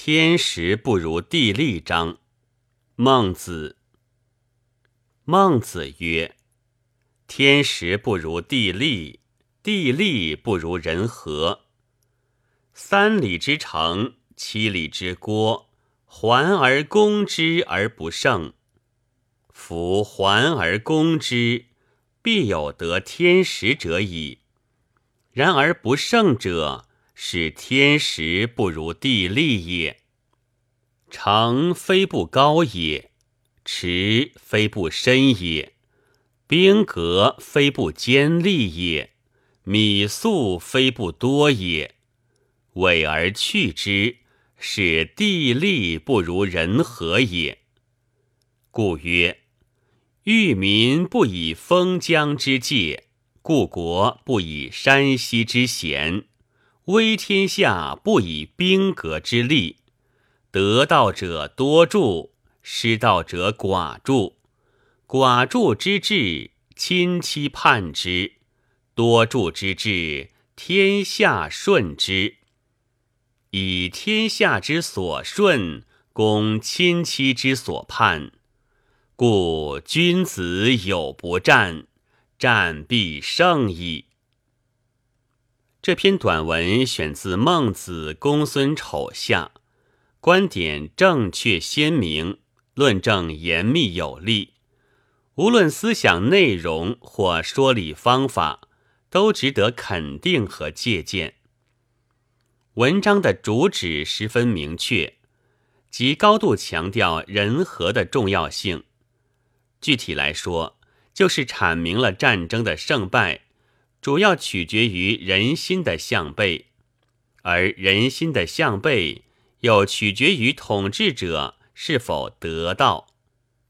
天时不如地利章。孟子。孟子曰：“天时不如地利，地利不如人和。三里之城，七里之郭，环而攻之而不胜。夫环而攻之，必有得天时者矣。然而不胜者。”是天时不如地利也。城非不高也，池非不深也，兵革非不坚利也，米粟非不多也。委而去之，是地利不如人和也。故曰：欲民不以封疆之界，故国不以山溪之险。威天下不以兵革之利，得道者多助，失道者寡助。寡助之至，亲戚叛之；多助之至，天下顺之。以天下之所顺，攻亲戚之所叛，故君子有不战，战必胜矣。这篇短文选自《孟子·公孙丑下》，观点正确鲜明，论证严密有力。无论思想内容或说理方法，都值得肯定和借鉴。文章的主旨十分明确，即高度强调人和的重要性。具体来说，就是阐明了战争的胜败。主要取决于人心的向背，而人心的向背又取决于统治者是否得道，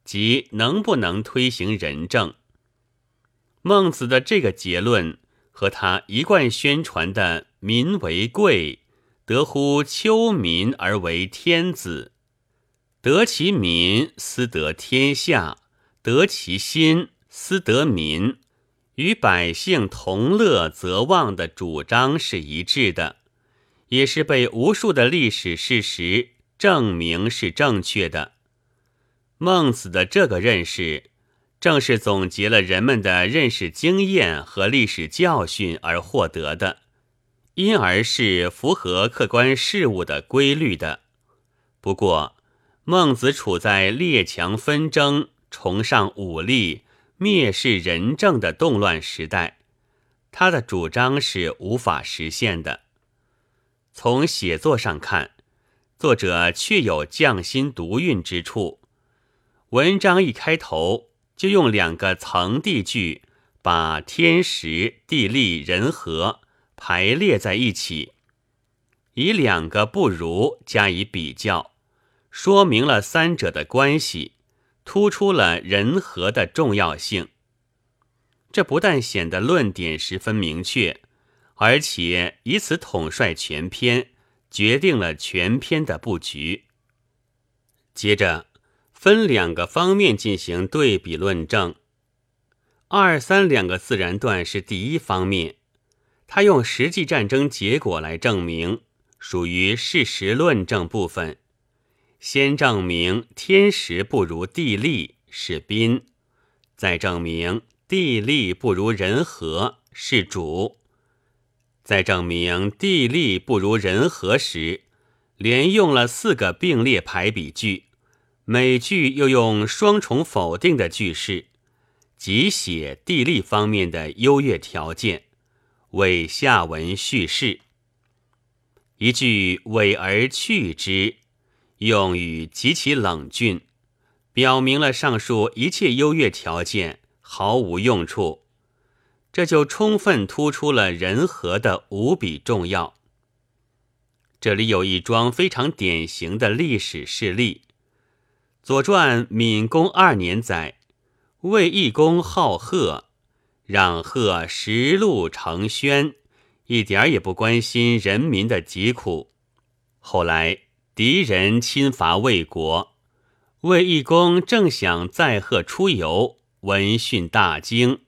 即能不能推行仁政。孟子的这个结论和他一贯宣传的“民为贵，得乎丘民而为天子，得其民，斯得天下；得其心，斯得民。”与百姓同乐则旺的主张是一致的，也是被无数的历史事实证明是正确的。孟子的这个认识，正是总结了人们的认识经验和历史教训而获得的，因而是符合客观事物的规律的。不过，孟子处在列强纷争、崇尚武力。蔑视仁政的动乱时代，他的主张是无法实现的。从写作上看，作者确有匠心独运之处。文章一开头就用两个层递句，把天时、地利、人和排列在一起，以两个不如加以比较，说明了三者的关系。突出了人和的重要性。这不但显得论点十分明确，而且以此统帅全篇，决定了全篇的布局。接着分两个方面进行对比论证。二三两个自然段是第一方面，他用实际战争结果来证明，属于事实论证部分。先证明天时不如地利是宾，再证明地利不如人和是主，再证明地利不如人和时，连用了四个并列排比句，每句又用双重否定的句式，即写地利方面的优越条件，为下文叙事。一句委而去之。用语极其冷峻，表明了上述一切优越条件毫无用处，这就充分突出了人和的无比重要。这里有一桩非常典型的历史事例，《左传》闵公二年载，魏懿公好贺，让贺食禄成轩，一点也不关心人民的疾苦。后来。敌人侵伐魏国，魏懿公正想载贺出游，闻讯大惊，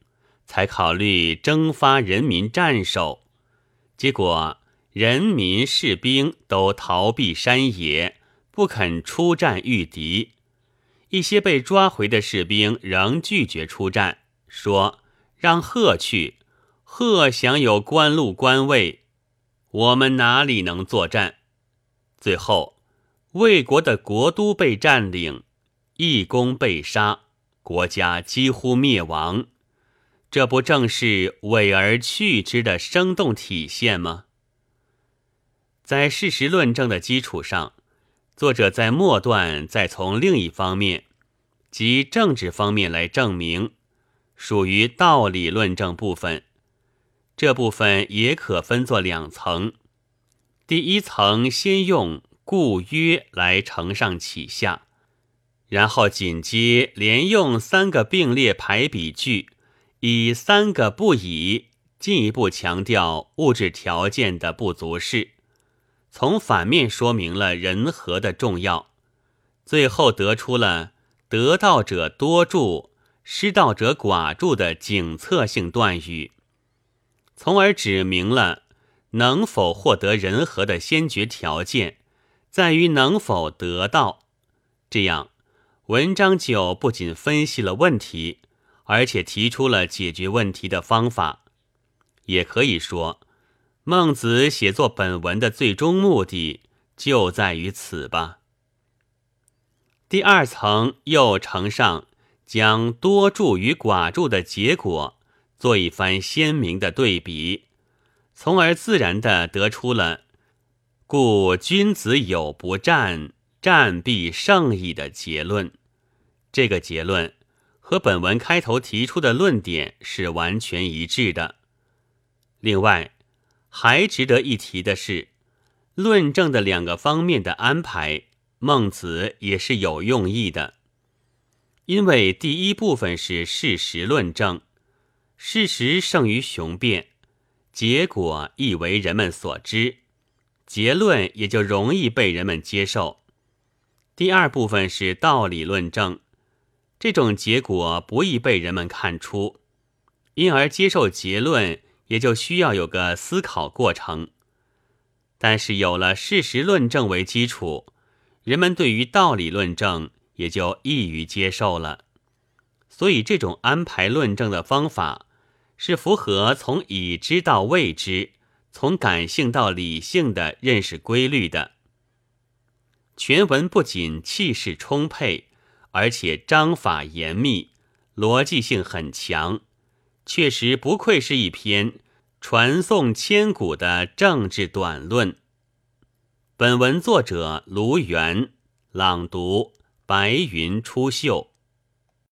才考虑征发人民战守。结果人民士兵都逃避山野，不肯出战御敌。一些被抓回的士兵仍拒绝出战，说让贺去，贺享有官禄官位，我们哪里能作战？最后，魏国的国都被占领，义公被杀，国家几乎灭亡。这不正是委而去之的生动体现吗？在事实论证的基础上，作者在末段再从另一方面，即政治方面来证明，属于道理论证部分。这部分也可分作两层：第一层先用故曰来承上启下，然后紧接连用三个并列排比句，以三个不以进一步强调物质条件的不足是。从反面说明了人和的重要，最后得出了得道者多助，失道者寡助的警策性断语，从而指明了能否获得人和的先决条件在于能否得到。这样，文章就不仅分析了问题，而且提出了解决问题的方法，也可以说。孟子写作本文的最终目的就在于此吧。第二层又承上将多助与寡助的结果做一番鲜明的对比，从而自然的得出了“故君子有不战，战必胜矣”的结论。这个结论和本文开头提出的论点是完全一致的。另外。还值得一提的是，论证的两个方面的安排，孟子也是有用意的。因为第一部分是事实论证，事实胜于雄辩，结果亦为人们所知，结论也就容易被人们接受。第二部分是道理论证，这种结果不易被人们看出，因而接受结论。也就需要有个思考过程，但是有了事实论证为基础，人们对于道理论证也就易于接受了。所以，这种安排论证的方法是符合从已知到未知、从感性到理性的认识规律的。全文不仅气势充沛，而且章法严密，逻辑性很强。确实不愧是一篇传颂千古的政治短论。本文作者卢源，朗读：白云出岫。